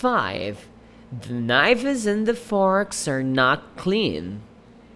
5. The knives and the forks are not clean.